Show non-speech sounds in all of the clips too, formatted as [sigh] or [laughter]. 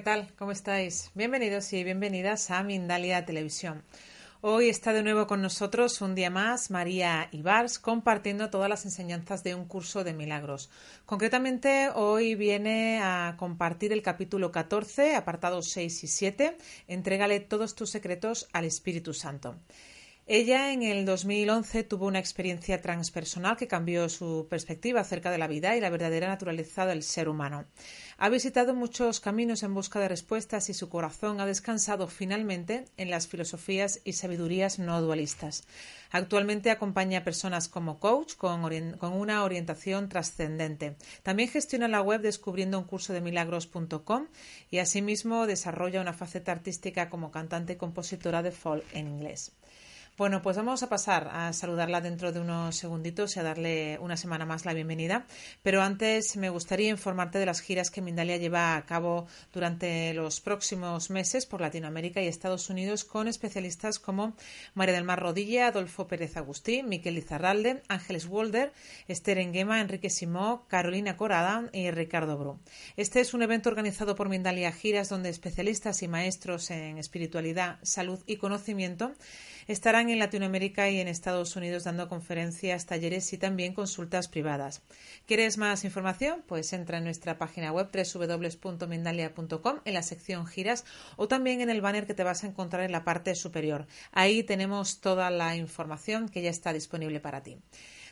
¿Qué tal? ¿Cómo estáis? Bienvenidos y bienvenidas a Mindalia Televisión. Hoy está de nuevo con nosotros un día más María Ibars compartiendo todas las enseñanzas de un curso de milagros. Concretamente, hoy viene a compartir el capítulo 14, apartados 6 y 7. Entrégale todos tus secretos al Espíritu Santo. Ella en el 2011 tuvo una experiencia transpersonal que cambió su perspectiva acerca de la vida y la verdadera naturaleza del ser humano. Ha visitado muchos caminos en busca de respuestas y su corazón ha descansado finalmente en las filosofías y sabidurías no dualistas. Actualmente acompaña a personas como coach con, con una orientación trascendente. También gestiona la web descubriendo un curso de milagros.com y asimismo desarrolla una faceta artística como cantante y compositora de folk en inglés. Bueno, pues vamos a pasar a saludarla dentro de unos segunditos y a darle una semana más la bienvenida. Pero antes me gustaría informarte de las giras que Mindalia lleva a cabo durante los próximos meses por Latinoamérica y Estados Unidos con especialistas como María del Mar Rodilla, Adolfo Pérez Agustín, Miquel Izarralde, Ángeles Wolder, Esther Enguema, Enrique Simó, Carolina Corada y Ricardo Bru. Este es un evento organizado por Mindalia Giras donde especialistas y maestros en espiritualidad, salud y conocimiento estarán en Latinoamérica y en Estados Unidos dando conferencias, talleres y también consultas privadas. ¿Quieres más información? Pues entra en nuestra página web www.mindalia.com en la sección giras o también en el banner que te vas a encontrar en la parte superior. Ahí tenemos toda la información que ya está disponible para ti.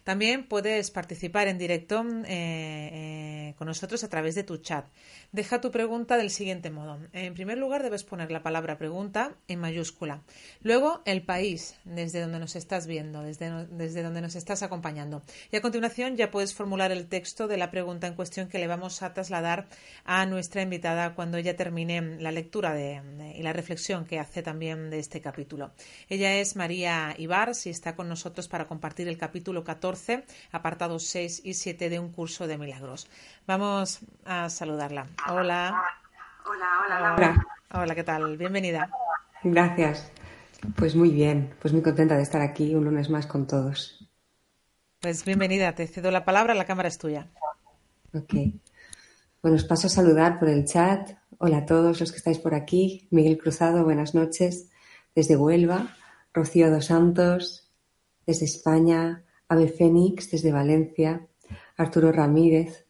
También puedes participar en directo eh, eh, con nosotros a través de tu chat. Deja tu pregunta del siguiente modo. En primer lugar, debes poner la palabra pregunta en mayúscula. Luego, el país desde donde nos estás viendo, desde, desde donde nos estás acompañando. Y a continuación ya puedes formular el texto de la pregunta en cuestión que le vamos a trasladar a nuestra invitada cuando ella termine la lectura de, y la reflexión que hace también de este capítulo. Ella es María Ibar y está con nosotros para compartir el capítulo 14, apartados 6 y 7 de un curso de milagros. Vamos a saludarla. Hola. Hola, hola, Laura. Hola, ¿qué tal? Bienvenida. Gracias. Pues muy bien, pues muy contenta de estar aquí un lunes más con todos. Pues bienvenida, te cedo la palabra, la cámara es tuya. Ok. Bueno, os paso a saludar por el chat. Hola a todos los que estáis por aquí. Miguel Cruzado, buenas noches. Desde Huelva. Rocío dos Santos, desde España. Ave Fénix, desde Valencia. Arturo Ramírez,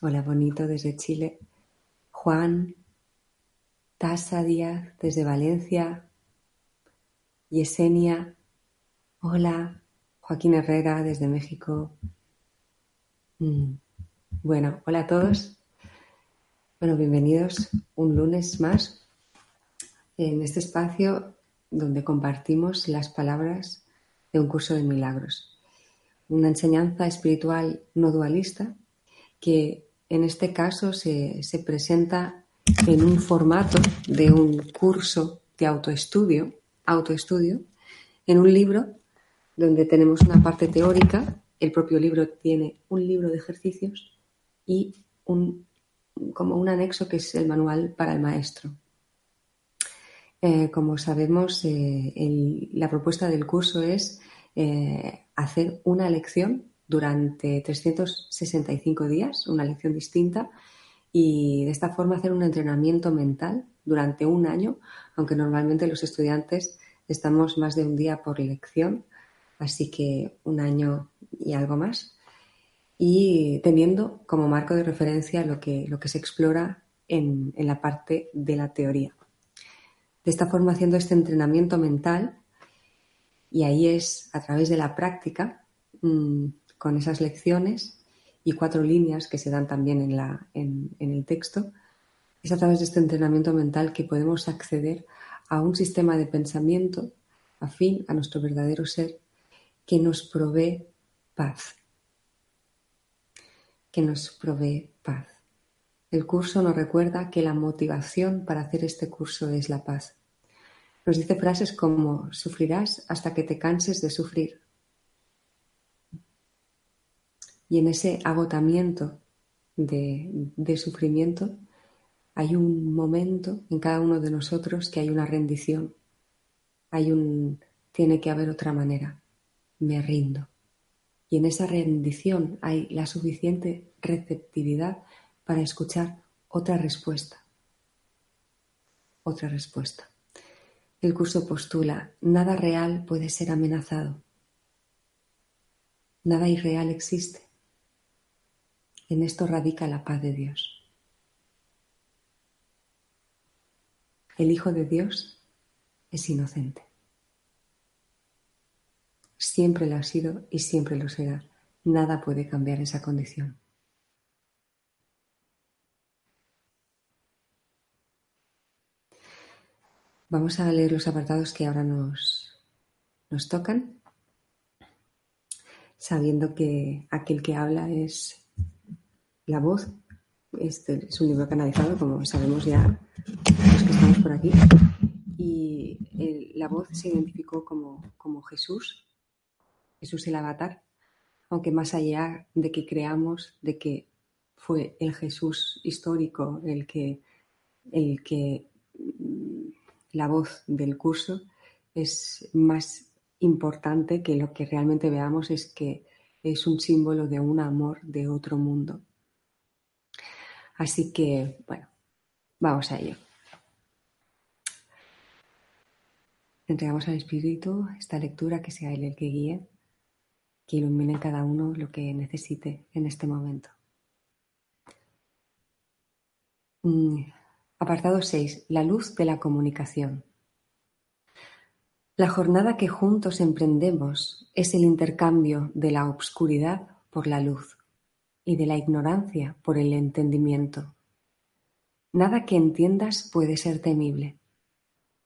Hola Bonito desde Chile. Juan, Tasa Díaz desde Valencia. Yesenia. Hola. Joaquín Herrera desde México. Mm. Bueno, hola a todos. Bueno, bienvenidos un lunes más en este espacio donde compartimos las palabras de un curso de milagros. Una enseñanza espiritual no dualista que en este caso se, presenta en un formato de un curso de autoestudio, autoestudio, en un libro donde tenemos una parte teórica, el propio libro tiene un libro de ejercicios y un, como un anexo que es el manual para el maestro. Eh, como sabemos, eh, la propuesta del curso es eh, hacer una lección durante 365 días, una lección distinta, y de esta forma hacer un entrenamiento mental durante un año, aunque normalmente los estudiantes estamos más de un día por lección, así que un año y algo más, y teniendo como marco de referencia lo que, lo que se explora en, la parte de la teoría. De esta forma, haciendo este entrenamiento mental, y ahí es a través de la práctica, mm, con esas lecciones y cuatro líneas que se dan también en, el texto, es a través de este entrenamiento mental que podemos acceder a un sistema de pensamiento afín a nuestro verdadero ser que nos provee paz. Que nos provee paz. El curso nos recuerda que la motivación para hacer este curso es la paz. Nos dice frases como sufrirás hasta que te canses de sufrir. Y en ese agotamiento de, sufrimiento hay un momento en cada uno de nosotros que hay una rendición. Hay un tiene que haber otra manera. Me rindo. Y en esa rendición hay la suficiente receptividad para escuchar otra respuesta. Otra respuesta. El curso postula, nada real puede ser amenazado. Nada irreal existe. En esto radica la paz de Dios. El Hijo de Dios es inocente. Siempre lo ha sido y siempre lo será. Nada puede cambiar esa condición. Vamos a leer los apartados que ahora nos, nos tocan, sabiendo que aquel que habla es la voz. Este es un libro canalizado, como sabemos ya los que estamos por aquí. Y la voz se identificó como, como Jesús, Jesús el avatar, aunque más allá de que creamos de que fue el Jesús histórico el que, el que la voz del curso es más importante que lo que realmente veamos es que es un símbolo de un amor de otro mundo. Así que, bueno, vamos a ello. Entregamos al Espíritu esta lectura que sea Él el que guíe, que ilumine cada uno lo que necesite en este momento. Mm, Apartado 6. La luz de la comunicación. La jornada que juntos emprendemos es el intercambio de la obscuridad por la luz y de la ignorancia por el entendimiento. Nada que entiendas puede ser temible.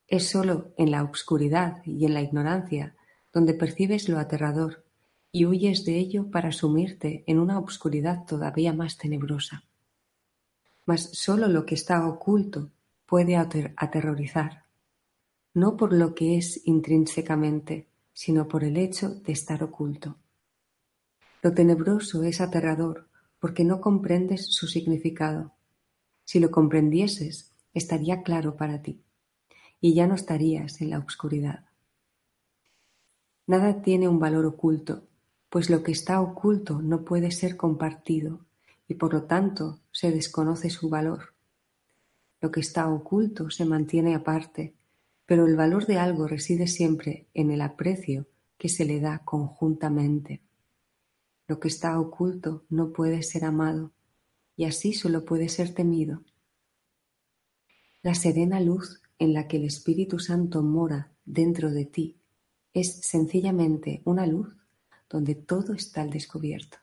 Es sólo en la obscuridad y en la ignorancia donde percibes lo aterrador y huyes de ello para sumirte en una obscuridad todavía más tenebrosa mas sólo lo que está oculto puede aterrorizar, no por lo que es intrínsecamente, sino por el hecho de estar oculto. Lo tenebroso es aterrador porque no comprendes su significado. Si lo comprendieses, estaría claro para ti, y ya no estarías en la oscuridad. Nada tiene un valor oculto, pues lo que está oculto no puede ser compartido y por lo tanto se desconoce su valor. Lo que está oculto se mantiene aparte, pero el valor de algo reside siempre en el aprecio que se le da conjuntamente. Lo que está oculto no puede ser amado, y así solo puede ser temido. La serena luz en la que el Espíritu Santo mora dentro de ti es sencillamente una luz donde todo está al descubierto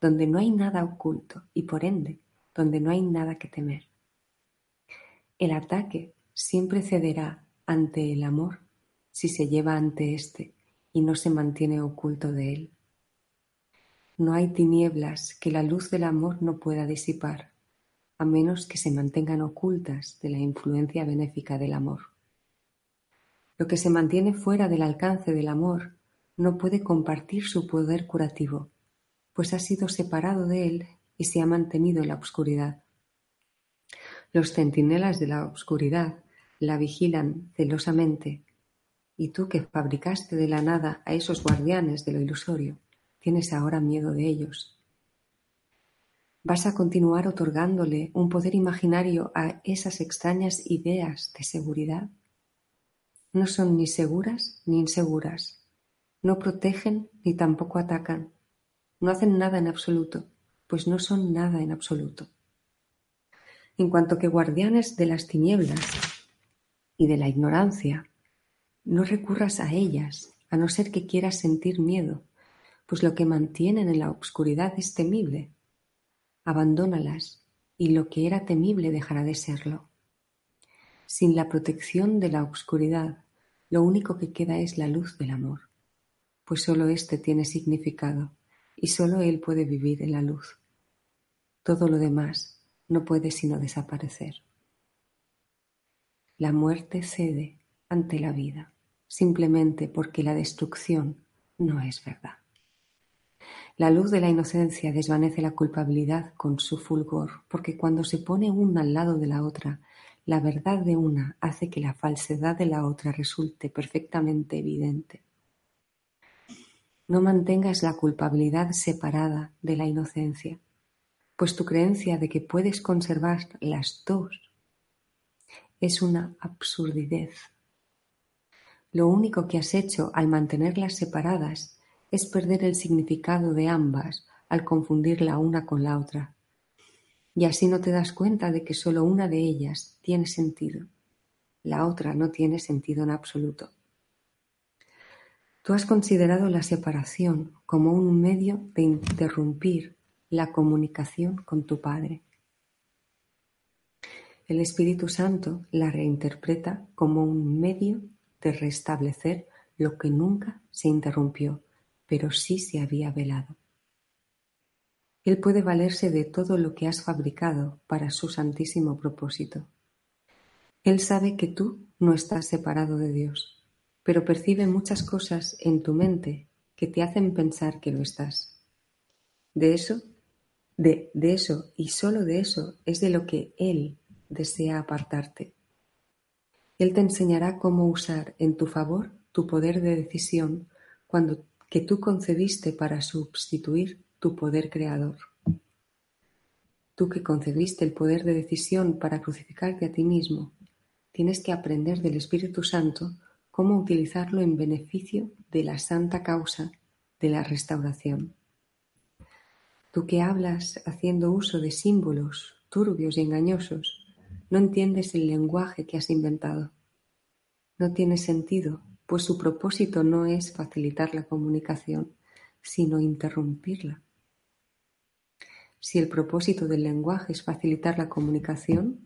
donde no hay nada oculto y por ende donde no hay nada que temer. El ataque siempre cederá ante el amor si se lleva ante éste y no se mantiene oculto de él. No hay tinieblas que la luz del amor no pueda disipar, a menos que se mantengan ocultas de la influencia benéfica del amor. Lo que se mantiene fuera del alcance del amor no puede compartir su poder curativo pues ha sido separado de él y se ha mantenido en la oscuridad. Los centinelas de la oscuridad la vigilan celosamente, y tú que fabricaste de la nada a esos guardianes de lo ilusorio, tienes ahora miedo de ellos. Vas a continuar otorgándole un poder imaginario a esas extrañas ideas de seguridad. No son ni seguras ni inseguras, no protegen ni tampoco atacan no hacen nada en absoluto, pues no son nada en absoluto. En cuanto que guardianes de las tinieblas y de la ignorancia, no recurras a ellas, a no ser que quieras sentir miedo, pues lo que mantienen en la oscuridad es temible. Abandónalas, y lo que era temible dejará de serlo. Sin la protección de la oscuridad, lo único que queda es la luz del amor, pues sólo éste tiene significado, y sólo él puede vivir en la luz. Todo lo demás no puede sino desaparecer. La muerte cede ante la vida simplemente porque la destrucción no es verdad. La luz de la inocencia desvanece la culpabilidad con su fulgor, porque cuando se pone una al lado de la otra, la verdad de una hace que la falsedad de la otra resulte perfectamente evidente. No mantengas la culpabilidad separada de la inocencia, pues tu creencia de que puedes conservar las dos es una absurdidad lo único que has hecho al mantenerlas separadas es perder el significado de ambas al confundir la una con la otra. Y así no te das cuenta de que solo una de ellas tiene sentido. La otra no tiene sentido en absoluto. Tú has considerado la separación como un medio de interrumpir la comunicación con tu Padre. El Espíritu Santo la reinterpreta como un medio de restablecer lo que nunca se interrumpió, pero sí se había velado. Él puede valerse de todo lo que has fabricado para su santísimo propósito. Él sabe que tú no estás separado de Dios, pero percibe muchas cosas en tu mente que te hacen pensar que lo estás. De eso, de, de eso y solo de eso es de lo que Él desea apartarte. Él te enseñará cómo usar en tu favor tu poder de decisión cuando que tú concebiste para sustituir tu poder creador. Tú que concebiste el poder de decisión para crucificarte a ti mismo, tienes que aprender del Espíritu Santo cómo utilizarlo en beneficio de la santa causa de la restauración. Tú que hablas haciendo uso de símbolos turbios y engañosos, no entiendes el lenguaje que has inventado. No tiene sentido, pues su propósito no es facilitar la comunicación, sino interrumpirla. Si el propósito del lenguaje es facilitar la comunicación,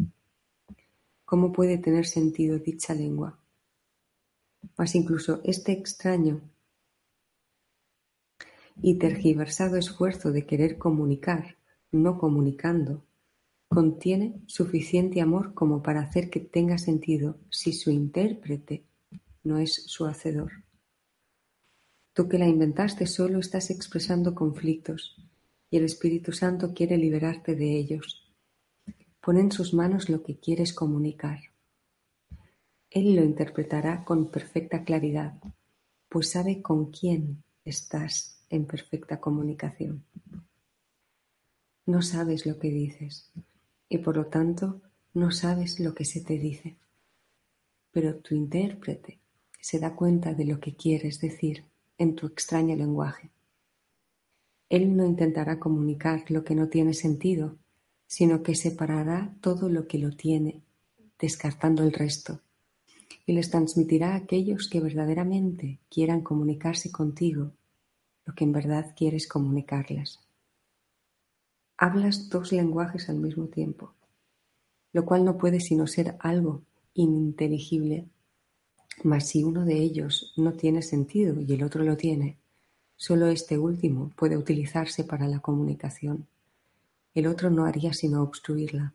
¿cómo puede tener sentido dicha lengua? Mas incluso este extraño y tergiversado esfuerzo de querer comunicar, no comunicando, contiene suficiente amor como para hacer que tenga sentido si su intérprete no es su hacedor. Tú que la inventaste solo estás expresando conflictos y el Espíritu Santo quiere liberarte de ellos. Pon en sus manos lo que quieres comunicar. Él lo interpretará con perfecta claridad, pues sabe con quién estás en perfecta comunicación. No sabes lo que dices, y por lo tanto no sabes lo que se te dice. Pero tu intérprete se da cuenta de lo que quieres decir en tu extraño lenguaje. Él no intentará comunicar lo que no tiene sentido, sino que separará todo lo que lo tiene, descartando el resto, y les transmitirá a aquellos que verdaderamente quieran comunicarse contigo lo que en verdad quieres comunicarles. Hablas dos lenguajes al mismo tiempo, lo cual no puede sino ser algo ininteligible. Mas si uno de ellos no tiene sentido y el otro lo tiene, solo este último puede utilizarse para la comunicación. El otro no haría sino obstruirla.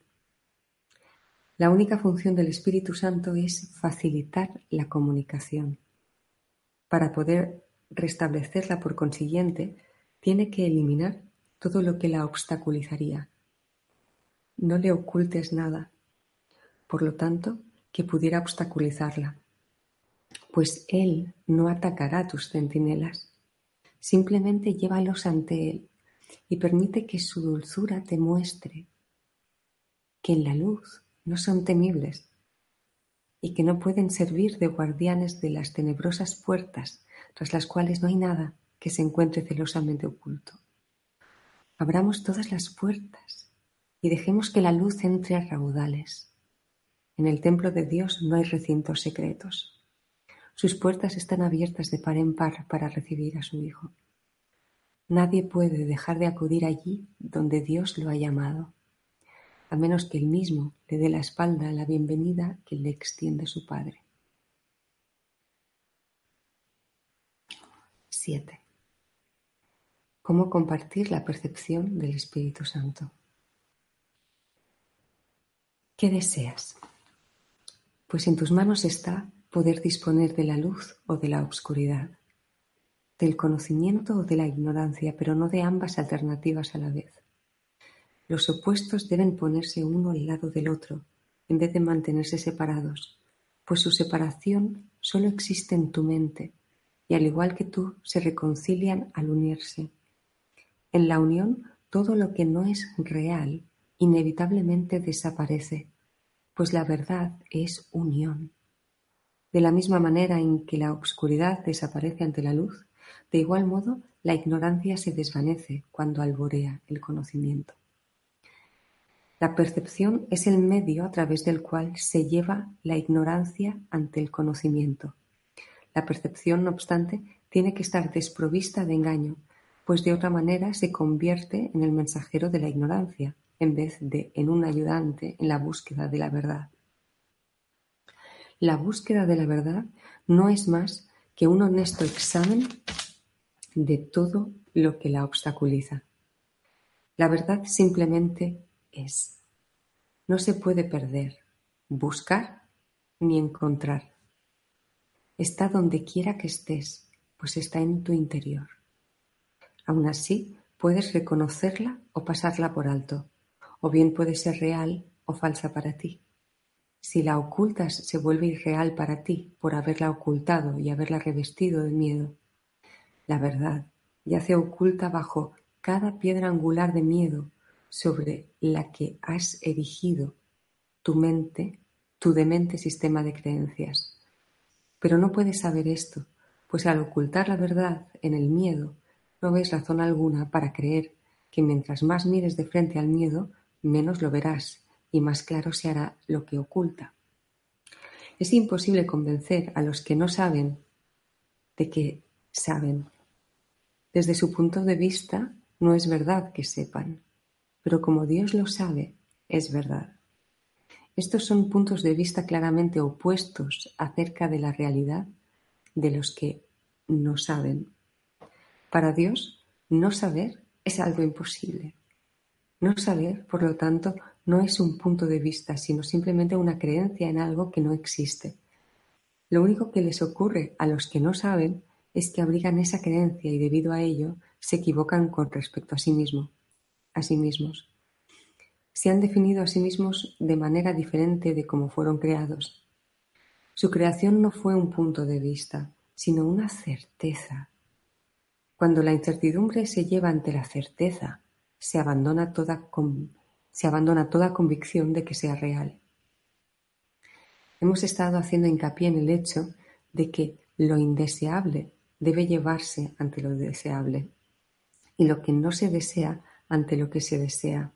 La única función del Espíritu Santo es facilitar la comunicación. Para poder restablecerla, por consiguiente, tiene que eliminar todo lo que la obstaculizaría. No le ocultes nada, por lo tanto, que pudiera obstaculizarla, pues él no atacará a tus centinelas. Simplemente llévalos ante él y permite que su dulzura te muestre que en la luz no son temibles y que no pueden servir de guardianes de las tenebrosas puertas tras las cuales no hay nada que se encuentre celosamente oculto. Abramos todas las puertas y dejemos que la luz entre a raudales. En el templo de Dios no hay recintos secretos. Sus puertas están abiertas de par en par para recibir a su Hijo. Nadie puede dejar de acudir allí donde Dios lo ha llamado, a menos que él mismo le dé la espalda a la bienvenida que le extiende su Padre. 7. ¿Cómo compartir la percepción del Espíritu Santo? ¿Qué deseas? Pues en tus manos está poder disponer de la luz o de la oscuridad, del conocimiento o de la ignorancia, pero no de ambas alternativas a la vez. Los opuestos deben ponerse uno al lado del otro, en vez de mantenerse separados, pues su separación solo existe en tu mente, y al igual que tú, se reconcilian al unirse. En la unión, todo lo que no es real inevitablemente desaparece, pues la verdad es unión. De la misma manera en que la obscuridad desaparece ante la luz, de igual modo la ignorancia se desvanece cuando alborea el conocimiento. La percepción es el medio a través del cual se lleva la ignorancia ante el conocimiento. La percepción, no obstante, tiene que estar desprovista de engaño, pues de otra manera se convierte en el mensajero de la ignorancia, en vez de en un ayudante en la búsqueda de la verdad. La búsqueda de la verdad no es más que un honesto examen de todo lo que la obstaculiza. La verdad simplemente es. No se puede perder, buscar ni encontrar. Está donde quiera que estés, pues está en tu interior. Aún así, puedes reconocerla o pasarla por alto, o bien puede ser real o falsa para ti. Si la ocultas, se vuelve irreal para ti por haberla ocultado y haberla revestido de miedo. La verdad yace oculta bajo cada piedra angular de miedo sobre la que has erigido tu mente, tu demente sistema de creencias. Pero no puedes saber esto, pues al ocultar la verdad en el miedo, no ves razón alguna para creer que mientras más mires de frente al miedo, menos lo verás y más claro se hará lo que oculta. Es imposible convencer a los que no saben de que saben. Desde su punto de vista, no es verdad que sepan, pero como Dios lo sabe, es verdad. Estos son puntos de vista claramente opuestos acerca de la realidad de los que no saben. Para Dios, no saber es algo imposible. No saber, por lo tanto, no es un punto de vista, sino simplemente una creencia en algo que no existe. Lo único que les ocurre a los que no saben es que abrigan esa creencia y debido a ello se equivocan con respecto a sí mismo, a sí mismos se han definido a sí mismos de manera diferente de cómo fueron creados. Su creación no fue un punto de vista, sino una certeza. Cuando la incertidumbre se lleva ante la certeza, se abandona toda, se abandona toda convicción de que sea real. Hemos estado haciendo hincapié en el hecho de que lo indeseable debe llevarse ante lo deseable y lo que no se desea ante lo que se desea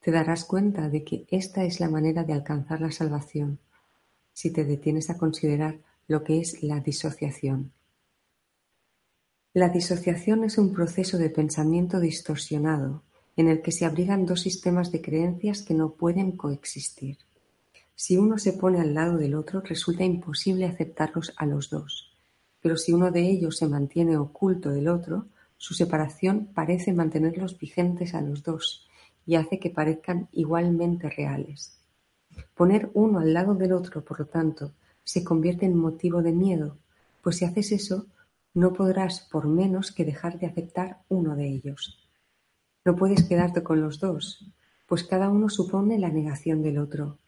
te darás cuenta de que esta es la manera de alcanzar la salvación, si te detienes a considerar lo que es la disociación. La disociación es un proceso de pensamiento distorsionado en el que se abrigan dos sistemas de creencias que no pueden coexistir. Si uno se pone al lado del otro, resulta imposible aceptarlos a los dos, pero si uno de ellos se mantiene oculto del otro, su separación parece mantenerlos vigentes a los dos y hace que parezcan igualmente reales. Poner uno al lado del otro, por lo tanto, se convierte en motivo de miedo, pues si haces eso, no podrás por menos que dejar de aceptar uno de ellos. No puedes quedarte con los dos, pues cada uno supone la negación del otro.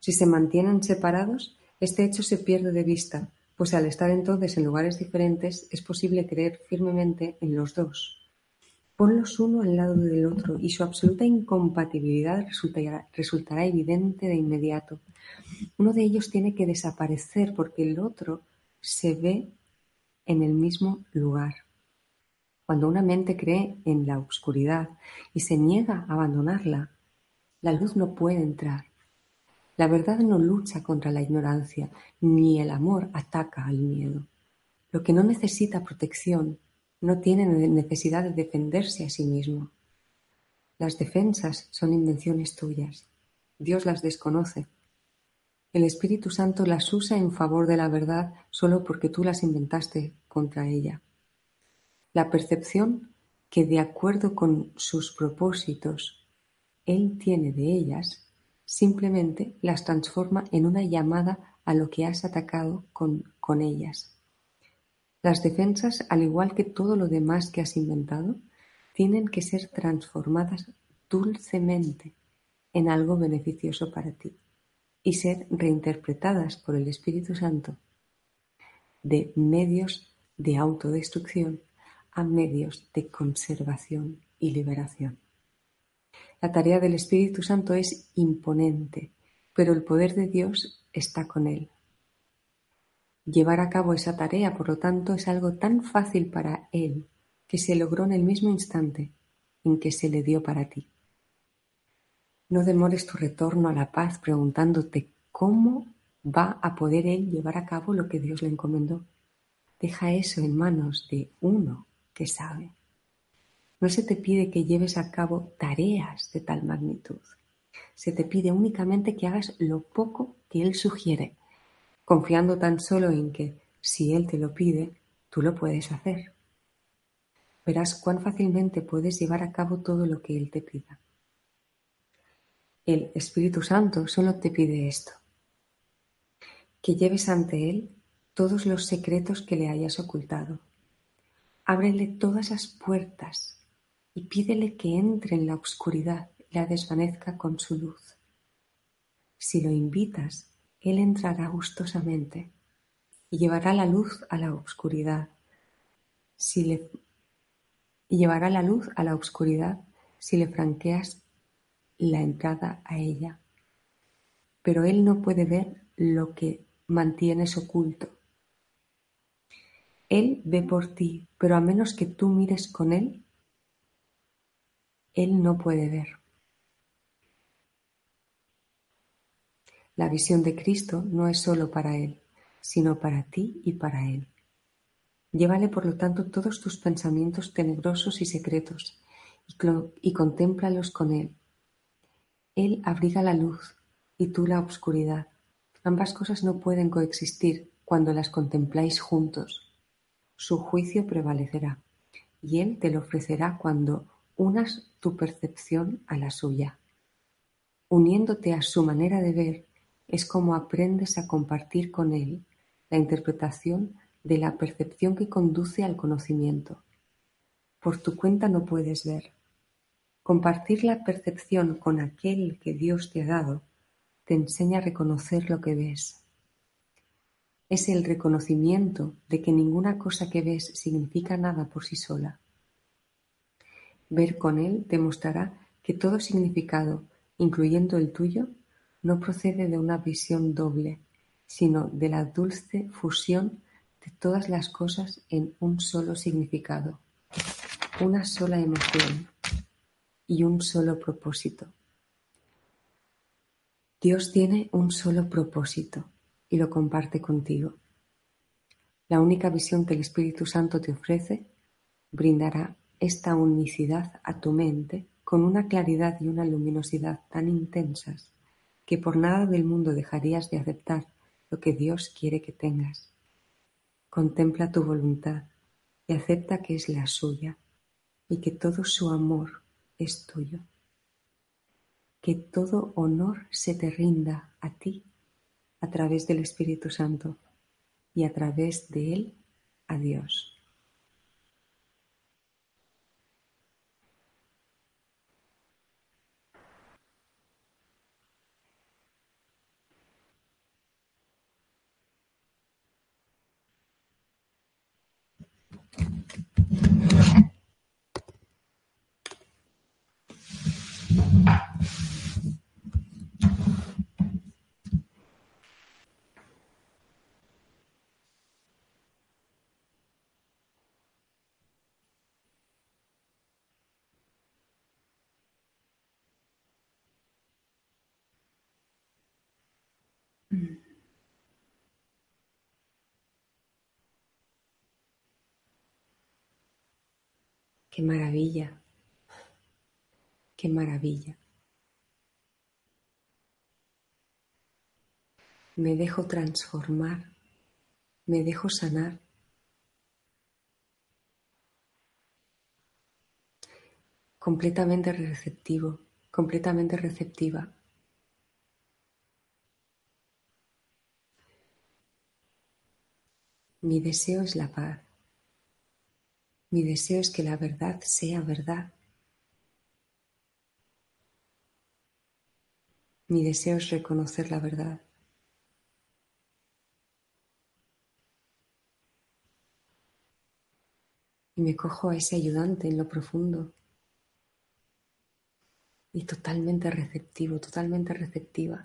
Si se mantienen separados, este hecho se pierde de vista, pues al estar entonces en lugares diferentes es posible creer firmemente en los dos. Ponlos uno al lado del otro y su absoluta incompatibilidad resultará, evidente de inmediato. Uno de ellos tiene que desaparecer porque el otro se ve en el mismo lugar. Cuando una mente cree en la oscuridad y se niega a abandonarla, La luz no puede entrar. La verdad no lucha contra la ignorancia, ni el amor ataca al miedo. Lo que no necesita protección no tiene necesidad de defenderse a sí mismo. Las defensas son invenciones tuyas. Dios las desconoce. El Espíritu Santo las usa en favor de la verdad solo porque tú las inventaste contra ella. La percepción que de acuerdo con sus propósitos Él tiene de ellas, simplemente las transforma en una llamada a lo que has atacado con, con ellas. Las defensas, al igual que todo lo demás que has inventado, tienen que ser transformadas dulcemente en algo beneficioso para ti y ser reinterpretadas por el Espíritu Santo de medios de autodestrucción a medios de conservación y liberación. La tarea del Espíritu Santo es imponente, pero el poder de Dios está con él. Llevar a cabo esa tarea, por lo tanto, es algo tan fácil para él que se logró en el mismo instante en que se le dio para ti. No demores tu retorno a la paz preguntándote cómo va a poder él llevar a cabo lo que Dios le encomendó. Deja eso en manos de uno que sabe. No se te pide que lleves a cabo tareas de tal magnitud. Se te pide únicamente que hagas lo poco que Él sugiere, confiando tan solo en que, si Él te lo pide, tú lo puedes hacer. Verás cuán fácilmente puedes llevar a cabo todo lo que Él te pida. El Espíritu Santo solo te pide esto, que lleves ante Él todos los secretos que le hayas ocultado. Ábrele todas las puertas y pídele que entre en la oscuridad y la desvanezca con su luz. Si lo invitas, Él entrará gustosamente y llevará la luz a la oscuridad. Si le, y llevará la luz a la oscuridad si le franqueas la entrada a ella. Pero él no puede ver lo que mantienes oculto. Él ve por ti, pero a menos que tú mires con él, él no puede ver. La visión de Cristo no es solo para Él, sino para ti y para Él. Llévale, por lo tanto, todos tus pensamientos tenebrosos y secretos y, y contémplalos con Él, él abriga la luz y tú la obscuridad. Ambas cosas no pueden coexistir cuando las contempláis juntos. Su juicio prevalecerá y Él te lo ofrecerá cuando unas tu percepción a la suya. Uniéndote a su manera de ver es como aprendes a compartir con Él la interpretación de la percepción que conduce al conocimiento. Por tu cuenta no puedes ver, Compartir la percepción con aquel que Dios te ha dado te enseña a reconocer lo que ves. Es el reconocimiento de que ninguna cosa que ves significa nada por sí sola. Ver con él demostrará que todo significado, incluyendo el tuyo, no procede de una visión doble, sino de la dulce fusión de todas las cosas en un solo significado, una sola emoción, y un solo propósito. Dios tiene un solo propósito y lo comparte contigo. La única visión que el Espíritu Santo te ofrece brindará esta unicidad a tu mente con una claridad y una luminosidad tan intensas que por nada del mundo dejarías de aceptar lo que Dios quiere que tengas. Contempla tu voluntad y acepta que es la suya y que todo su amor es tuyo. Que todo honor se te rinda a ti a través del Espíritu Santo y a través de él a Dios. Qué maravilla, qué maravilla. Me dejo transformar, me dejo sanar. Completamente receptivo, completamente receptiva. Mi deseo es la paz. Mi deseo es que la verdad sea verdad. Mi deseo es reconocer la verdad. Y me cojo a ese ayudante en lo profundo. Y totalmente receptivo, totalmente receptiva.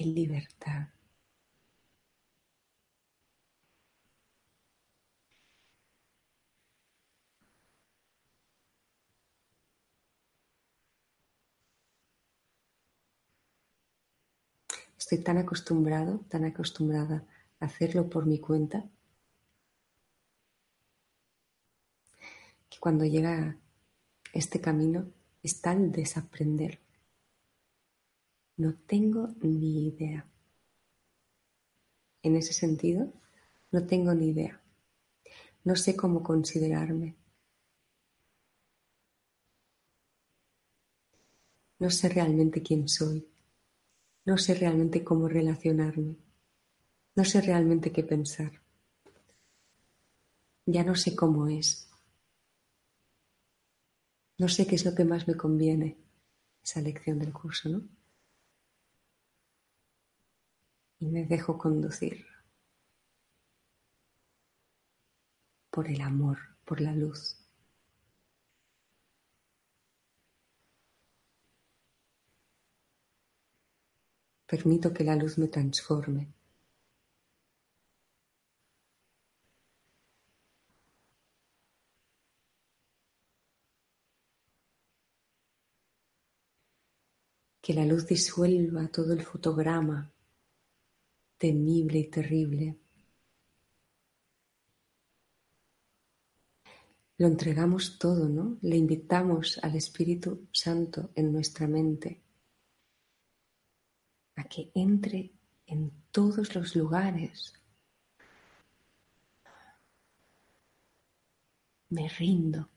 Qué libertad. Estoy tan acostumbrado, tan acostumbrada a hacerlo por mi cuenta, que cuando llega este camino es tan desaprender no tengo ni idea. En ese sentido, no tengo ni idea. No sé cómo considerarme. No sé realmente quién soy. No sé realmente cómo relacionarme. No sé realmente qué pensar. Ya no sé cómo es. No sé qué es lo que más me conviene, esa lección del curso, ¿no? Y me dejo conducir por el amor, por la luz. Permito que la luz me transforme. Que la luz disuelva todo el fotograma temible y terrible. Lo entregamos todo, ¿no? Le invitamos al Espíritu Santo en nuestra mente a que entre en todos los lugares. Me rindo.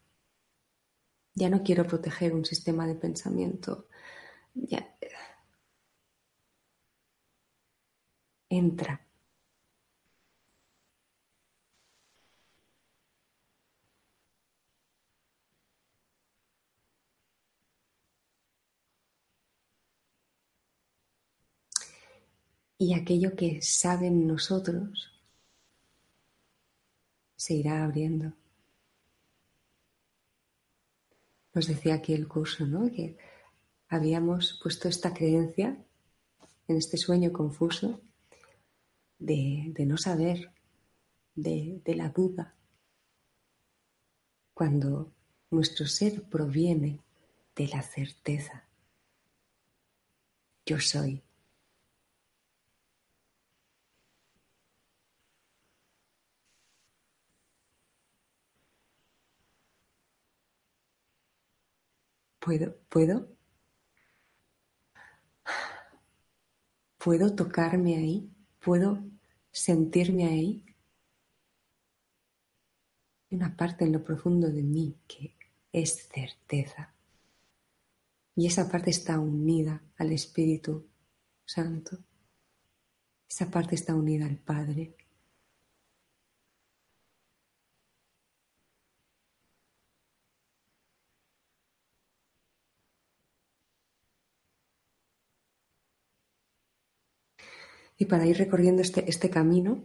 Ya no quiero proteger un sistema de pensamiento. Ya, entra. Y aquello que saben nosotros se irá abriendo. Nos decía aquí el curso, ¿no? Que habíamos puesto esta creencia en este sueño confuso de, no saber, de, de la duda, cuando nuestro ser proviene de la certeza. Yo soy. ¿Puedo? ¿Puedo? ¿Puedo tocarme ahí? ¿Puedo sentirme ahí. Una parte en lo profundo de mí que es certeza. Y esa parte está unida al Espíritu Santo. Esa parte está unida al Padre. Y para ir recorriendo este, este camino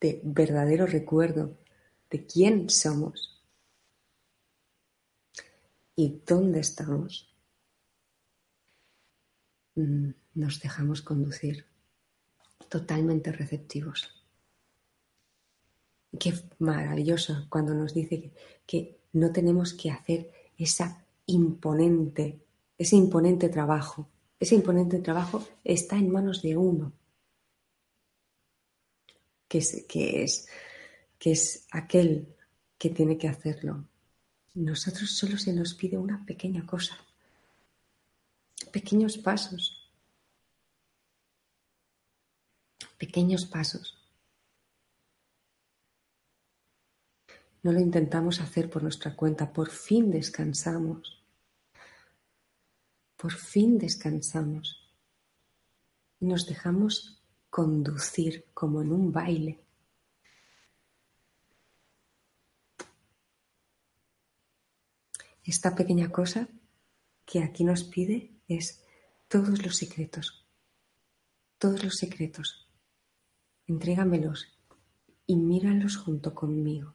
de verdadero recuerdo de quién somos y dónde estamos, mm, nos dejamos conducir, totalmente receptivos. Qué maravilloso cuando nos dice que, no tenemos que hacer esa imponente, ese imponente trabajo. Ese imponente trabajo está en manos de uno, que es, que es, que es aquel que tiene que hacerlo. Nosotros solo se nos pide una pequeña cosa, pequeños pasos, pequeños pasos. No lo intentamos hacer por nuestra cuenta, por fin descansamos. Por fin descansamos. Nos dejamos conducir como en un baile. Esta pequeña cosa que aquí nos pide es todos los secretos, todos los secretos. Entrégamelos y míralos junto conmigo.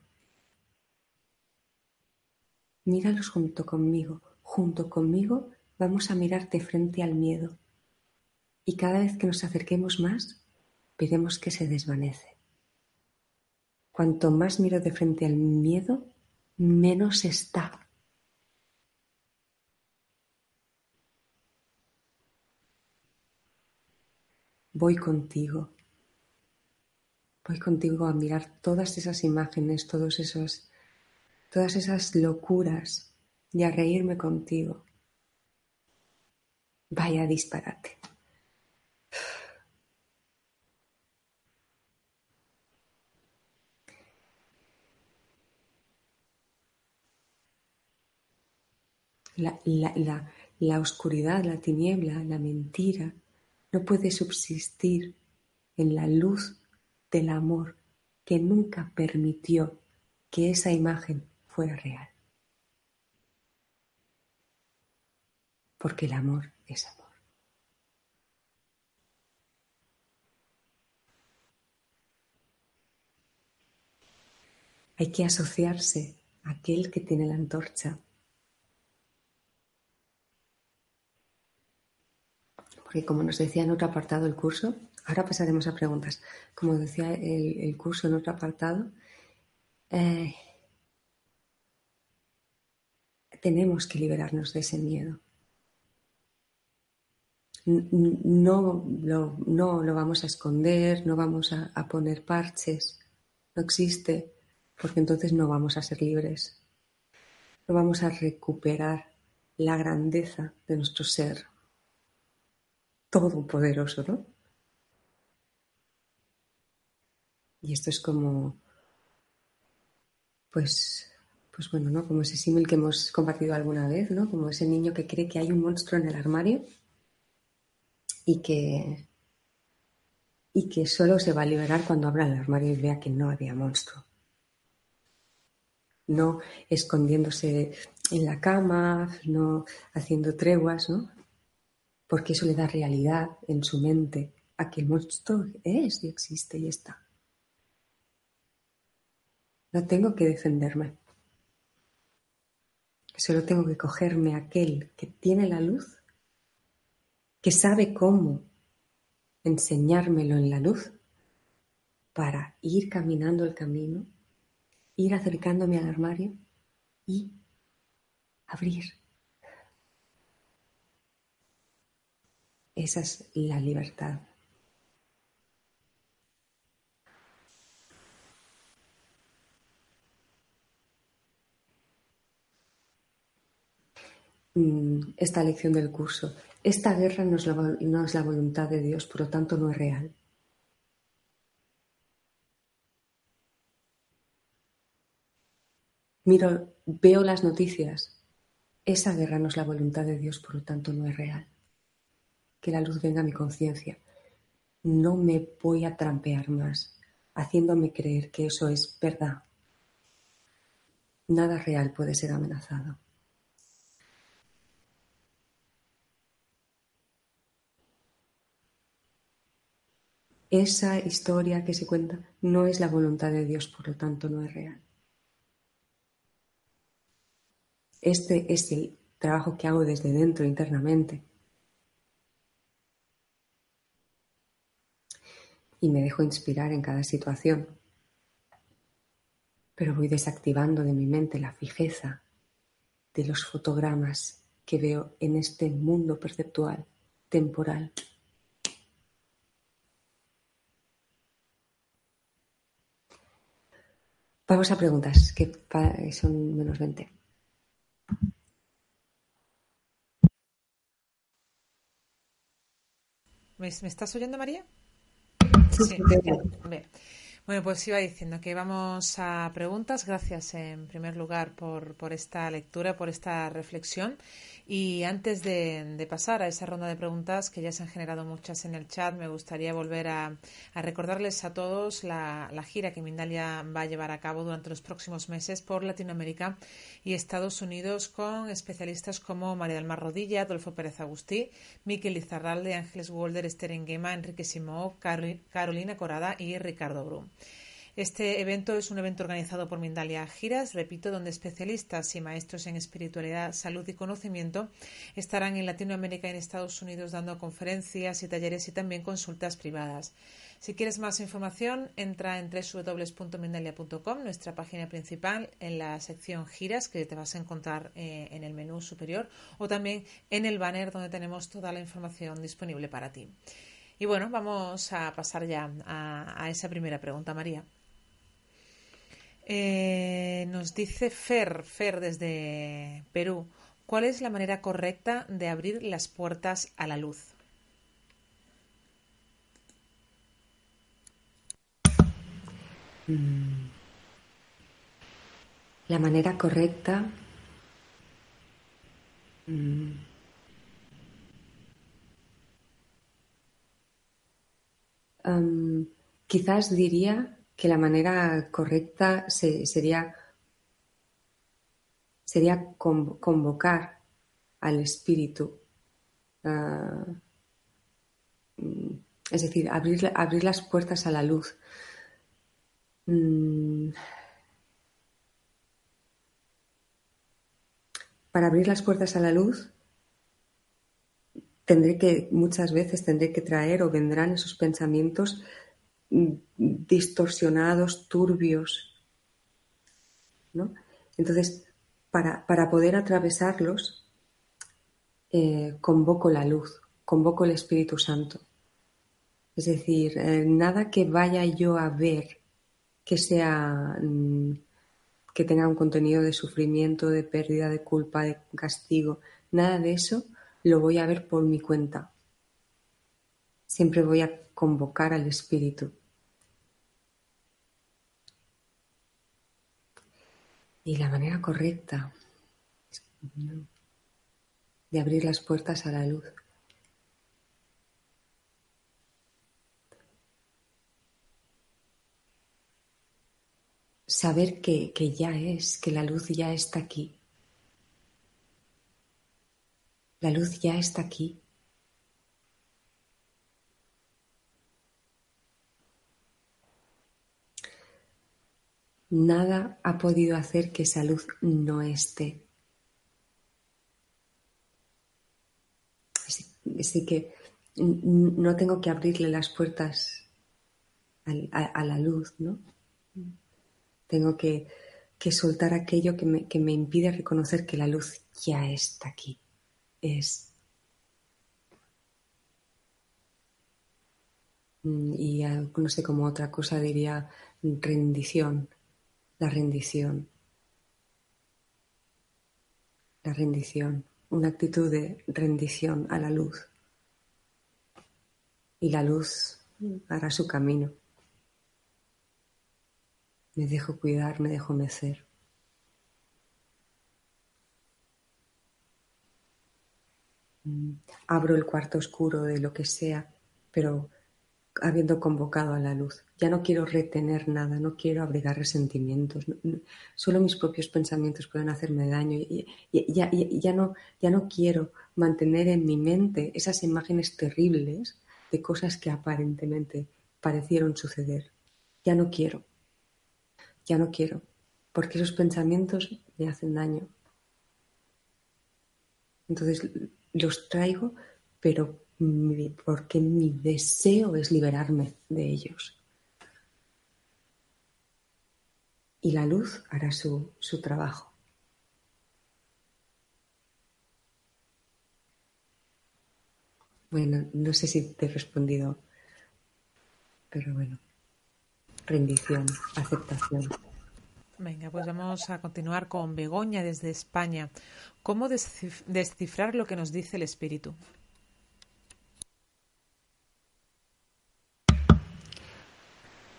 Míralos junto conmigo. Junto conmigo vamos a mirarte frente al miedo. Y cada vez que nos acerquemos más, veremos que se desvanece. Cuanto más miro de frente al miedo, menos está. Voy contigo. Voy contigo a mirar todas esas imágenes, todos esos todas esas locuras y a reírme contigo. Vaya disparate. La, oscuridad, la tiniebla, la mentira no puede subsistir en la luz del amor que nunca permitió que esa imagen fuera real. Porque el amor es amor. Hay que asociarse a aquel que tiene la antorcha. Porque como nos decía en otro apartado el curso, ahora pasaremos a preguntas. Como decía el, curso en otro apartado, eh, tenemos que liberarnos de ese miedo. No lo, no lo vamos a esconder, no vamos a, a poner parches, no existe, porque entonces no vamos a ser libres. No vamos a recuperar la grandeza de nuestro ser todopoderoso, ¿no? Y esto es como, pues, pues bueno, ¿no? Como ese símil que hemos compartido alguna vez, ¿no? Como ese niño que cree que hay un monstruo en el armario y que, y que solo se va a liberar cuando abra el armario y vea que no había monstruo. No escondiéndose en la cama, no haciendo treguas, ¿no? Porque eso le da realidad en su mente a que el monstruo es y existe y está. No tengo que defenderme. Solo tengo que cogerme aquel que tiene la luz, que sabe cómo enseñármelo en la luz para ir caminando el camino, ir acercándome al armario y abrir. Esa es la libertad. Mm, esta lección del curso. Esta guerra no es, la, voluntad de Dios, por lo tanto no es real. Miro, veo las noticias. Esa guerra no es la voluntad de Dios, por lo tanto no es real. Que la luz venga a mi conciencia. No me voy a trampear más, haciéndome creer que eso es verdad. Nada real puede ser amenazado. Esa historia que se cuenta no es la voluntad de Dios, por lo tanto no es real. Este es el trabajo que hago desde dentro internamente. Y me dejo inspirar en cada situación. Pero voy desactivando de mi mente la fijeza de los fotogramas que veo en este mundo perceptual, temporal, Vamos a preguntas, que son menos 20. ¿Me, estás oyendo, María? Sí. Bueno, pues iba diciendo que vamos a preguntas. Gracias en primer lugar por, por esta lectura, por esta reflexión. Y antes de, pasar a esa ronda de preguntas, que ya se han generado muchas en el chat, me gustaría volver a, recordarles a todos la, gira que Mindalia va a llevar a cabo durante los próximos meses por Latinoamérica y Estados Unidos con especialistas como María del Mar Rodilla, Adolfo Pérez Agustí, Miquel Izarralde, Ángeles Wolder, Esther Enguema, Enrique Simó, Carolina Corada y Ricardo Brum. Este evento es un evento organizado por Mindalia Giras, repito, donde especialistas y maestros en espiritualidad, salud y conocimiento estarán en Latinoamérica y en Estados Unidos dando conferencias y talleres y también consultas privadas. Si quieres más información, entra en www.mindalia.com, nuestra página principal, en la sección giras que te vas a encontrar eh, en el menú superior o también en el banner donde tenemos toda la información disponible para ti. Y bueno, vamos a pasar ya a esa primera pregunta, María. Eh, nos dice Fer, Fer desde Perú, ¿cuál es la manera correcta de abrir las puertas a la luz? Mm. La manera correcta mm. Quizás diría que la manera correcta sería, sería convocar al espíritu. Ah, mm, es decir, abrir, abrir, las puertas a la luz. Mm. para abrir las puertas a la luz, tendré que, muchas veces tendré que traer o vendrán esos pensamientos distorsionados, turbios. ¿no? Entonces, para, poder atravesarlos, eh, convoco la luz, convoco el Espíritu Santo. Es decir, eh, nada que vaya yo a ver que sea mm, que tenga un contenido de sufrimiento, de pérdida, de culpa, de castigo, nada de eso lo voy a ver por mi cuenta. Siempre voy a convocar al Espíritu. Y la manera correcta de abrir las puertas a la luz. Saber que, que ya es, que la luz ya está aquí. La luz ya está aquí. Nada ha podido hacer que esa luz no esté. Así, que no tengo que abrirle las puertas a, la luz, ¿no? Tengo que, soltar aquello que me, que me impide reconocer que la luz ya está aquí. Es. Y no sé, como otra cosa diría rendición la rendición. La rendición, una actitud de rendición a la luz. Y la luz hará su camino. Me dejo cuidar, me dejo mecer. Mm, abro el cuarto oscuro de lo que sea, pero habiendo convocado a la luz. Ya no quiero retener nada, no quiero abrigar resentimientos. solo mis propios pensamientos pueden hacerme daño. Y, ya, no, ya no quiero mantener en mi mente esas imágenes terribles de cosas que aparentemente parecieron suceder. Ya no quiero. Ya no quiero. Porque esos pensamientos me hacen daño. Entonces los traigo, pero porque mi deseo es liberarme de ellos. Y la luz hará su, su trabajo. Bueno, no sé si te he respondido, pero bueno, rendición, aceptación. Venga, pues vamos a continuar con Begoña desde España. ¿Cómo descifrar lo que nos dice el espíritu?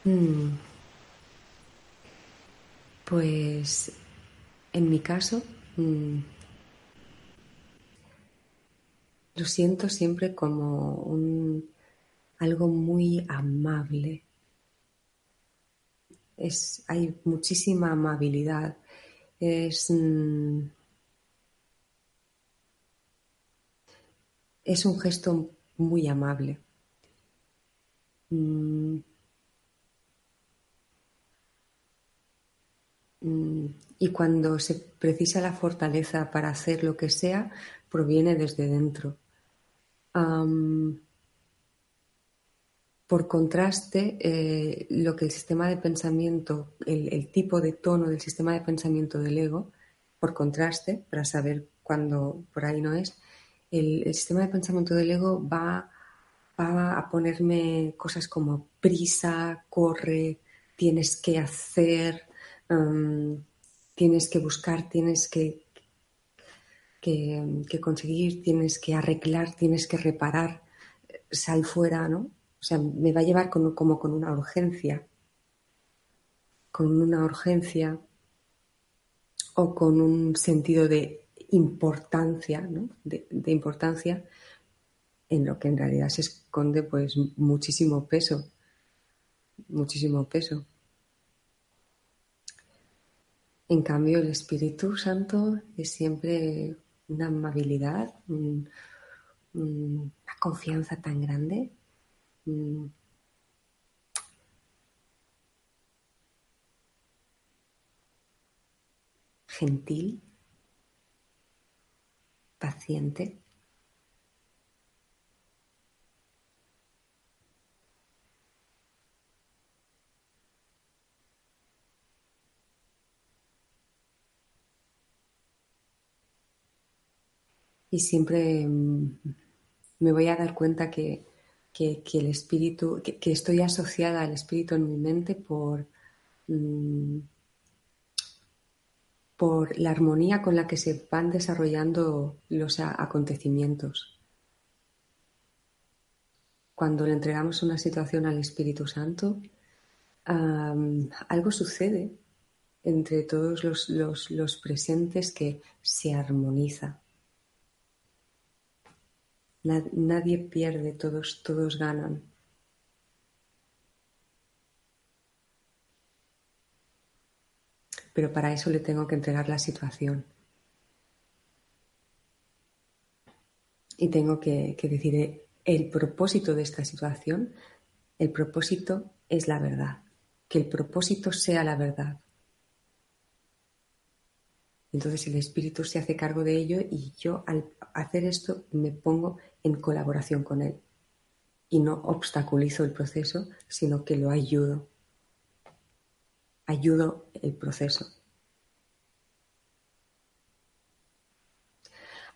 Mm. Pues en mi caso, mm, lo siento siempre como un, algo muy amable. Es, hay muchísima amabilidad. Es, mm, es un gesto muy amable. Mm. Mm, y cuando se precisa la fortaleza para hacer lo que sea, proviene desde dentro por contraste, eh, lo que el sistema de pensamiento, el, tipo de tono del sistema de pensamiento del ego, por contraste, para saber cuándo por ahí no es, el, sistema de pensamiento del ego va, a ponerme cosas como prisa, corre, tienes que hacer, tienes que buscar, tienes que, conseguir, tienes que arreglar, tienes que reparar, sal fuera, ¿no? O sea, me va a llevar como, con una urgencia, con una urgencia o con un sentido de importancia, ¿no? de, importancia, en lo que en realidad se esconde pues muchísimo peso, muchísimo peso. En cambio, el Espíritu Santo es siempre una amabilidad, una confianza tan grande. Gentil, paciente. y siempre mm, me voy a dar cuenta que, el espíritu, que, estoy asociada al espíritu en mi mente por, mm, por la armonía con la que se van desarrollando los acontecimientos. Cuando le entregamos una situación al Espíritu Santo, algo sucede entre todos los, los presentes que se armoniza nadie pierde, todos, todos ganan. Pero para eso le tengo que entregar la situación. Y tengo que, que decir eh, el propósito de esta situación, el propósito es la verdad. Que el propósito sea la verdad. Entonces el espíritu se hace cargo de ello y yo al hacer esto me pongo en colaboración con él. Y no obstaculizo el proceso, sino que lo ayudo. Ayudo el proceso.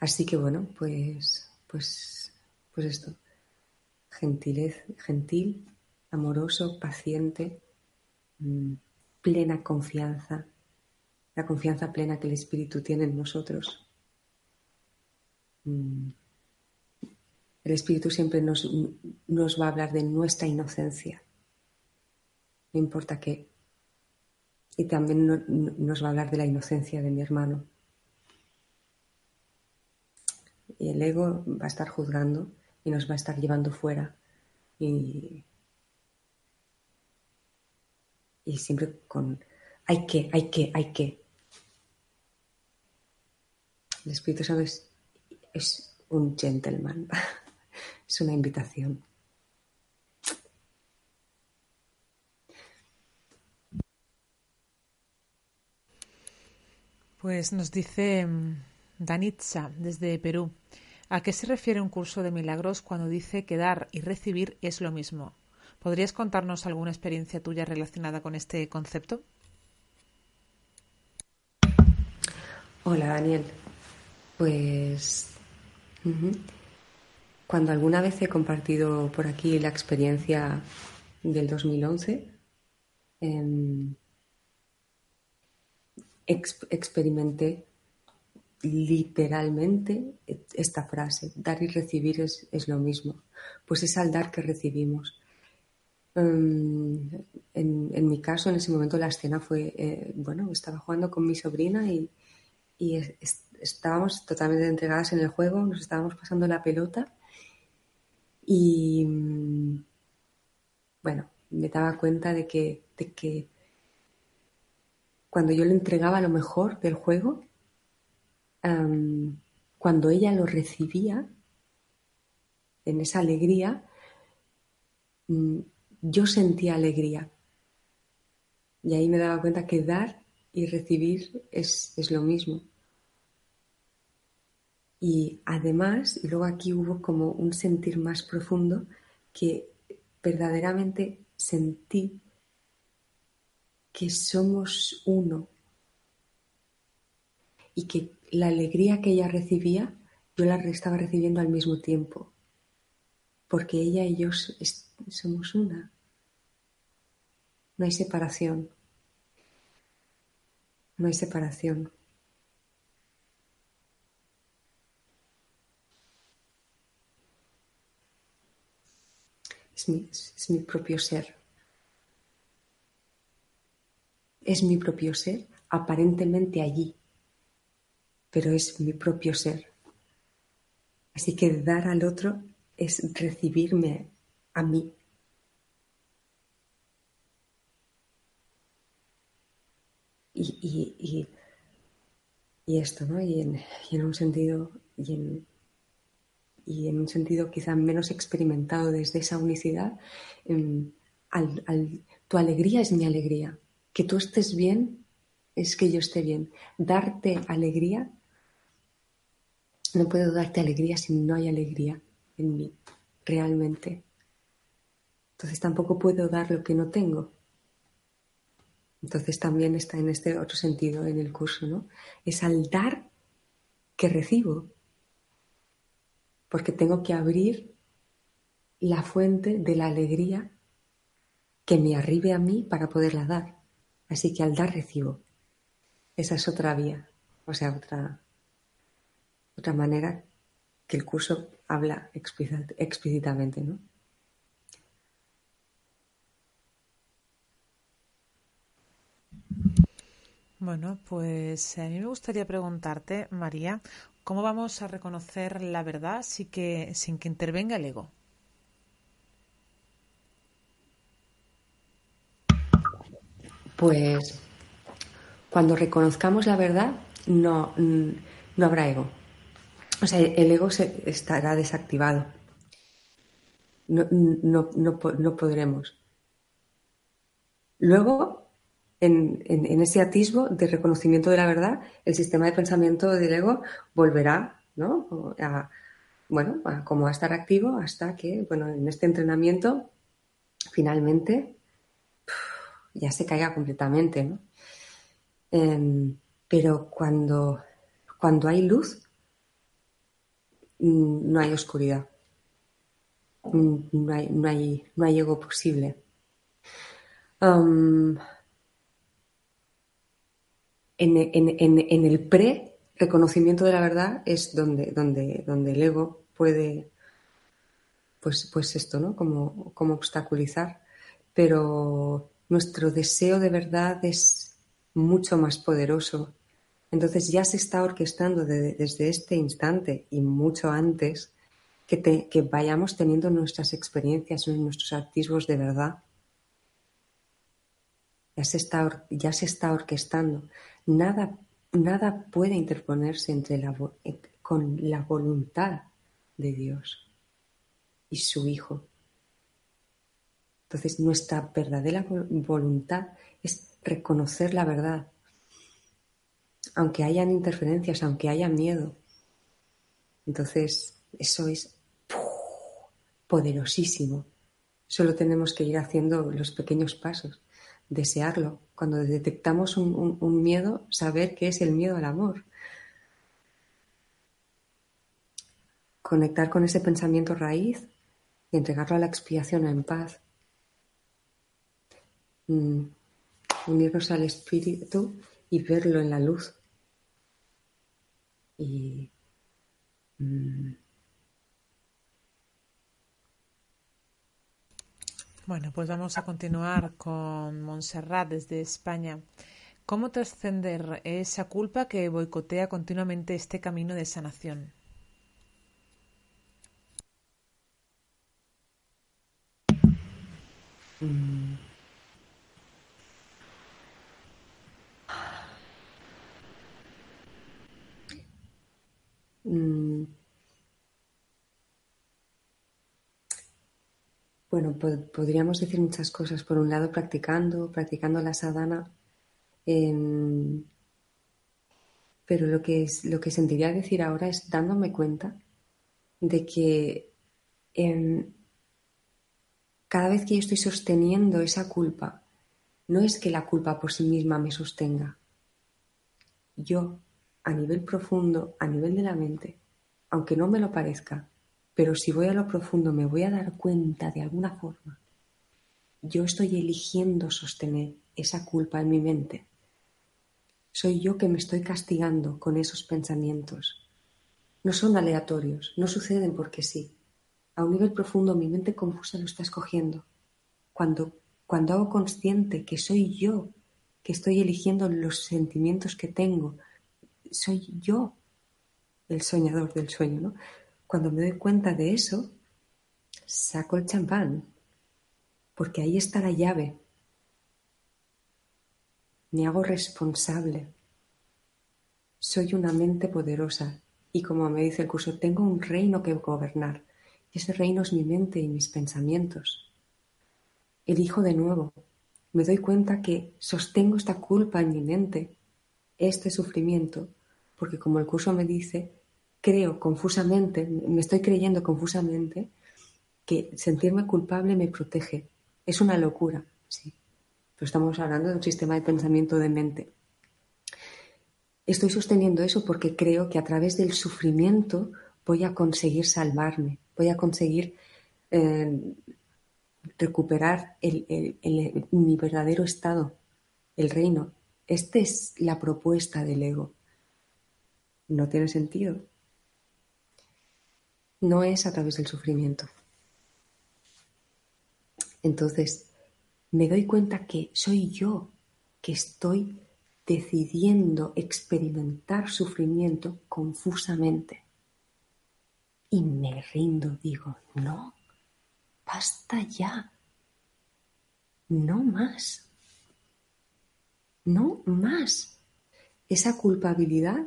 Así que bueno, pues, pues, pues esto. Gentilez, gentil, amoroso, paciente, mm, plena confianza, la confianza plena que el Espíritu tiene en nosotros. Mm. El Espíritu siempre nos, va a hablar de nuestra inocencia, no importa qué. Y también nos va a hablar de la inocencia de mi hermano. Y el ego va a estar juzgando y nos va a estar llevando fuera. Y, siempre con hay que, hay que, hay que. El Espíritu Santo es, un gentleman, [laughs] es una invitación. Pues nos dice mm, Danitza desde Perú. ¿A qué se refiere un curso de milagros cuando dice que dar y recibir es lo mismo? ¿Podrías contarnos alguna experiencia tuya relacionada con este concepto? Hola Daniel. Pues cuando alguna vez he compartido por aquí la experiencia del 2011, em, experimenté literalmente esta frase, dar y recibir es, lo mismo, pues es al dar que recibimos. Em, en, mi caso, en ese momento la escena fue, eh, bueno, estaba jugando con mi sobrina y, estábamos totalmente entregadas en el juego, nos estábamos pasando la pelota y, mm, bueno, me daba cuenta de que, de que cuando yo le entregaba lo mejor del juego, cuando ella lo recibía, en esa alegría, mm, yo sentía alegría. Y ahí me daba cuenta que dar y recibir es, es lo mismo. Y además, y luego aquí hubo como un sentir más profundo que verdaderamente sentí que somos uno y que la alegría que ella recibía, yo la estaba recibiendo al mismo tiempo, porque ella y yo somos una. No hay separación. No hay separación. Es es mi propio ser. Es mi propio ser aparentemente allí, pero es mi propio ser. Así que dar al otro es recibirme a mí. Y, esto, ¿no? Y en, un sentido, y en, y en, un sentido quizá menos experimentado desde esa unicidad, em, tu alegría es mi alegría. Que tú estés bien es que yo esté bien. Darte alegría no puedo darte alegría si no hay alegría en mí, realmente. Entonces tampoco puedo dar lo que no tengo. Entonces también está en este otro sentido en el curso, ¿no? Es al dar que recibo. Porque tengo que abrir la fuente de la alegría que me arribe a mí para poderla dar. Así que al dar recibo. Esa es otra vía, o sea, otra, otra manera que el curso habla explícitamente, ¿no? Bueno, pues a mí me gustaría preguntarte, María, ¿cómo vamos a reconocer la verdad sin que, sin que intervenga el ego? Pues cuando reconozcamos la verdad, no, no habrá ego. O sea, el ego se, estará desactivado. No, no, podremos. Luego, en, ese atisbo de reconocimiento de la verdad, el sistema de pensamiento del ego volverá, ¿no? A, bueno, como a estar activo hasta que, bueno, en este entrenamiento, finalmente, ya se caiga completamente, ¿no? Em, pero cuando, cuando hay luz, Mm, no hay oscuridad. Mm, no hay, no hay, no hay ego posible. En, el pre-reconocimiento de la verdad es donde, donde, donde el ego puede, pues, pues esto, ¿no? Como, como obstaculizar. Pero nuestro deseo de verdad es mucho más poderoso entonces ya se está orquestando desde este instante y mucho antes que, que vayamos teniendo nuestras experiencias, nuestros atisbos de verdad. Ya se está, ya se está orquestando. Nada, nada puede interponerse entre la, con la voluntad de Dios y su Hijo. Entonces nuestra verdadera voluntad es reconocer la verdad, aunque hayan interferencias, aunque haya miedo. Entonces, Eso es poderosísimo. Solo tenemos que ir haciendo los pequeños pasos, desearlo. Cuando detectamos un, miedo, saber que es el miedo al amor. Conectar con ese pensamiento raíz y entregarlo a la expiación en paz. Mm, unirnos al espíritu y verlo en la luz. Y mm, Bueno, pues vamos a continuar con Montserrat desde España. ¿Cómo trascender esa culpa que boicotea continuamente este camino de sanación? Mm. Mm. Bueno, podríamos decir muchas cosas. Por un lado, practicando, practicando la sadhana. Em, pero lo que, es, lo que sentiría decir ahora es dándome cuenta de que em, cada vez que yo estoy sosteniendo esa culpa, no es que la culpa por sí misma me sostenga. Yo, a nivel profundo, a nivel de la mente, aunque no me lo parezca, pero si voy a lo profundo me voy a dar cuenta de alguna forma. Yo estoy eligiendo sostener esa culpa en mi mente. Soy yo que me estoy castigando con esos pensamientos. No son aleatorios, no suceden porque sí. A un nivel profundo mi mente confusa lo está escogiendo. Cuando, cuando hago consciente que soy yo que estoy eligiendo los sentimientos que tengo, soy yo el soñador del sueño, ¿no? Cuando me doy cuenta de eso, saco el champán, porque ahí está la llave. Me hago responsable. Soy una mente poderosa y como me dice el curso, tengo un reino que gobernar. Y ese reino es mi mente y mis pensamientos. Elijo de nuevo. Me doy cuenta que sostengo esta culpa en mi mente, este sufrimiento, porque como el curso me dice, creo confusamente, me estoy creyendo confusamente que sentirme culpable me protege. Es una locura, sí. Pero estamos hablando de un sistema de pensamiento de mente. Estoy sosteniendo eso porque creo que a través del sufrimiento voy a conseguir salvarme, voy a conseguir eh, recuperar mi verdadero estado, el reino. Esta es la propuesta del ego. No tiene sentido no es a través del sufrimiento. Entonces, me doy cuenta que soy yo que estoy decidiendo experimentar sufrimiento confusamente. Y me rindo, digo, no, basta ya, no más, no más. Esa culpabilidad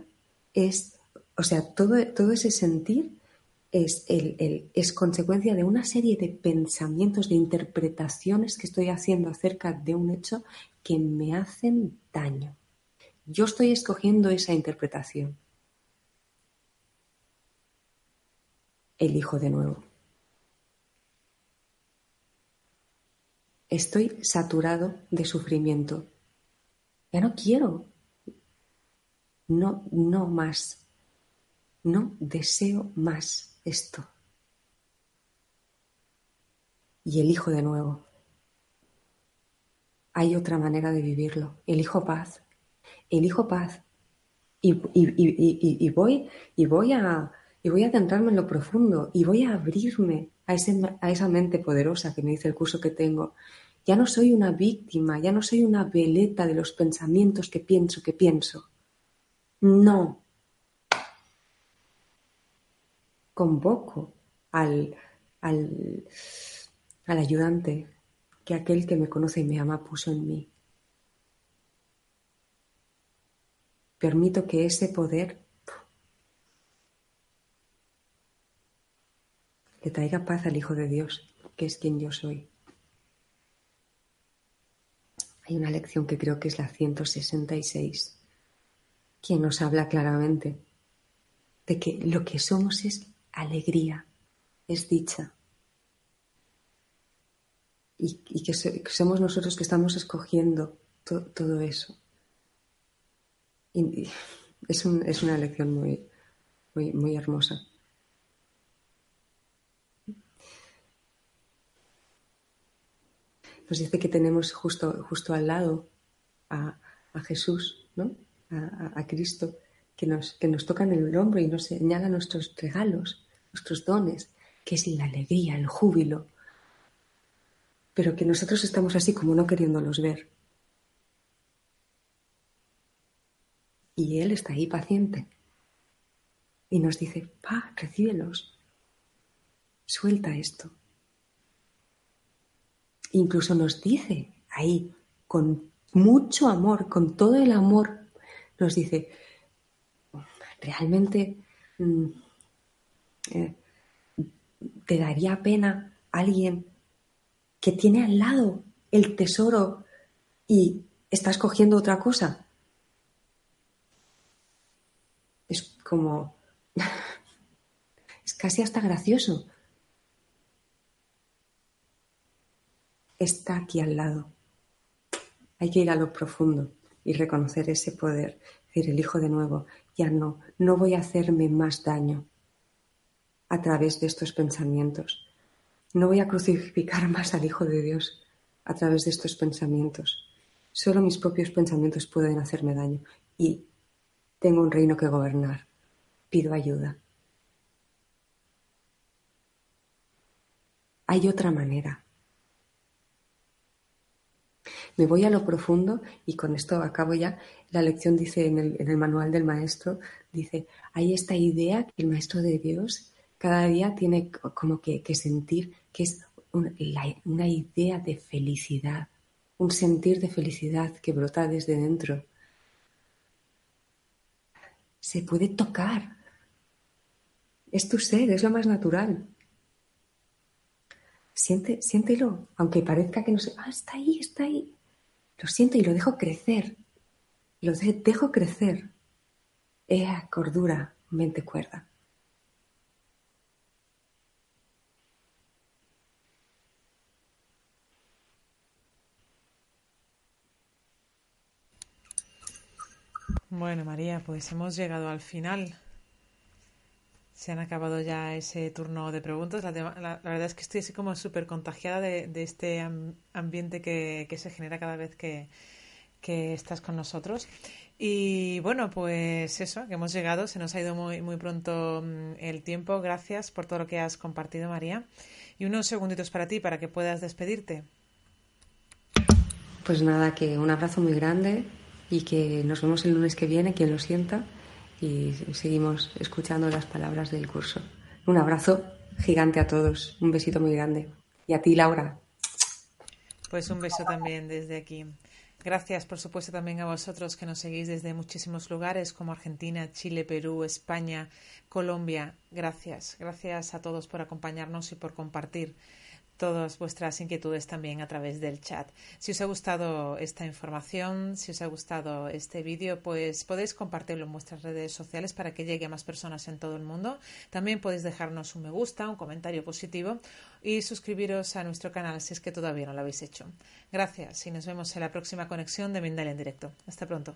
es, o sea, todo, todo ese sentir es, el, es consecuencia de una serie de pensamientos, de interpretaciones que estoy haciendo acerca de un hecho que me hacen daño. Yo estoy escogiendo esa interpretación. Elijo de nuevo. Estoy saturado de sufrimiento. Ya no quiero. No, no más. No deseo más esto. Y elijo de nuevo. Hay otra manera de vivirlo. Elijo paz. Elijo paz. Y, voy, y voy a y voy a adentrarme en lo profundo y voy a abrirme a, a esa mente poderosa que me dice el curso que tengo. Ya no soy una víctima, ya no soy una veleta de los pensamientos que pienso, que pienso. No, convoco al, al, al ayudante que aquel que me conoce y me ama puso en mí. Permito que ese poder le traiga paz al Hijo de Dios, que es quien yo soy. Hay una lección que creo que es la 166, quien nos habla claramente de que lo que somos es alegría, es dicha. Y, que, somos nosotros que estamos escogiendo todo eso. Es, es, una lección muy, muy, muy hermosa. Nos dice que tenemos justo, justo al lado a, Jesús, ¿no? a, Cristo, que nos, que nos toca en el hombro y nos señala nuestros regalos, nuestros dones, que es la alegría, el júbilo, pero que nosotros estamos así como no queriéndolos ver. Y Él está ahí paciente y nos dice, pa, recíbelos, suelta esto. Incluso nos dice ahí, con mucho amor, con todo el amor, nos dice, realmente mm, eh, te daría pena alguien que tiene al lado el tesoro y estás cogiendo otra cosa. Es como, [laughs] es casi hasta gracioso. Está aquí al lado. Hay que ir a lo profundo y reconocer ese poder. Decir, elijo de nuevo, ya no, no voy a hacerme más daño a través de estos pensamientos. No voy a crucificar más al Hijo de Dios a través de estos pensamientos. Solo mis propios pensamientos pueden hacerme daño y tengo un reino que gobernar. Pido ayuda. Hay otra manera. Me voy a lo profundo y con esto acabo ya. La lección dice en el, manual del maestro, dice, hay esta idea que el maestro de Dios cada día tiene como que, sentir que es una idea de felicidad, un sentir de felicidad que brota desde dentro. Se puede tocar. Es tu ser, es lo más natural. Siente, siéntelo, aunque parezca que no sé, ah, está ahí, está ahí. Lo siento y lo dejo crecer. Lo dejo crecer. Ea, cordura, mente cuerda. Bueno, María, pues hemos llegado al final se han acabado ya ese turno de preguntas. La, verdad es que estoy así como súper contagiada de, este ambiente que, se genera cada vez que, estás con nosotros. Y bueno, pues eso, que hemos llegado, se nos ha ido muy, muy pronto mm, el tiempo. Gracias por todo lo que has compartido, María. Y unos segunditos para ti, para que puedas despedirte. Pues nada, que un abrazo muy grande y que nos vemos el lunes que viene, quien lo sienta y seguimos escuchando las palabras del curso. Un abrazo gigante a todos, un besito muy grande. Y a ti, Laura. Pues un beso también desde aquí. Gracias, por supuesto, también a vosotros que nos seguís desde muchísimos lugares como Argentina, Chile, Perú, España, Colombia. Gracias. Gracias a todos por acompañarnos y por compartir todas vuestras inquietudes también a través del chat. Si os ha gustado esta información, si os ha gustado este vídeo, pues podéis compartirlo en vuestras redes sociales para que llegue a más personas en todo el mundo. También podéis dejarnos un me gusta, un comentario positivo y suscribiros a nuestro canal si es que todavía no lo habéis hecho. Gracias y nos vemos en la próxima conexión de Mindalia en directo. Hasta pronto.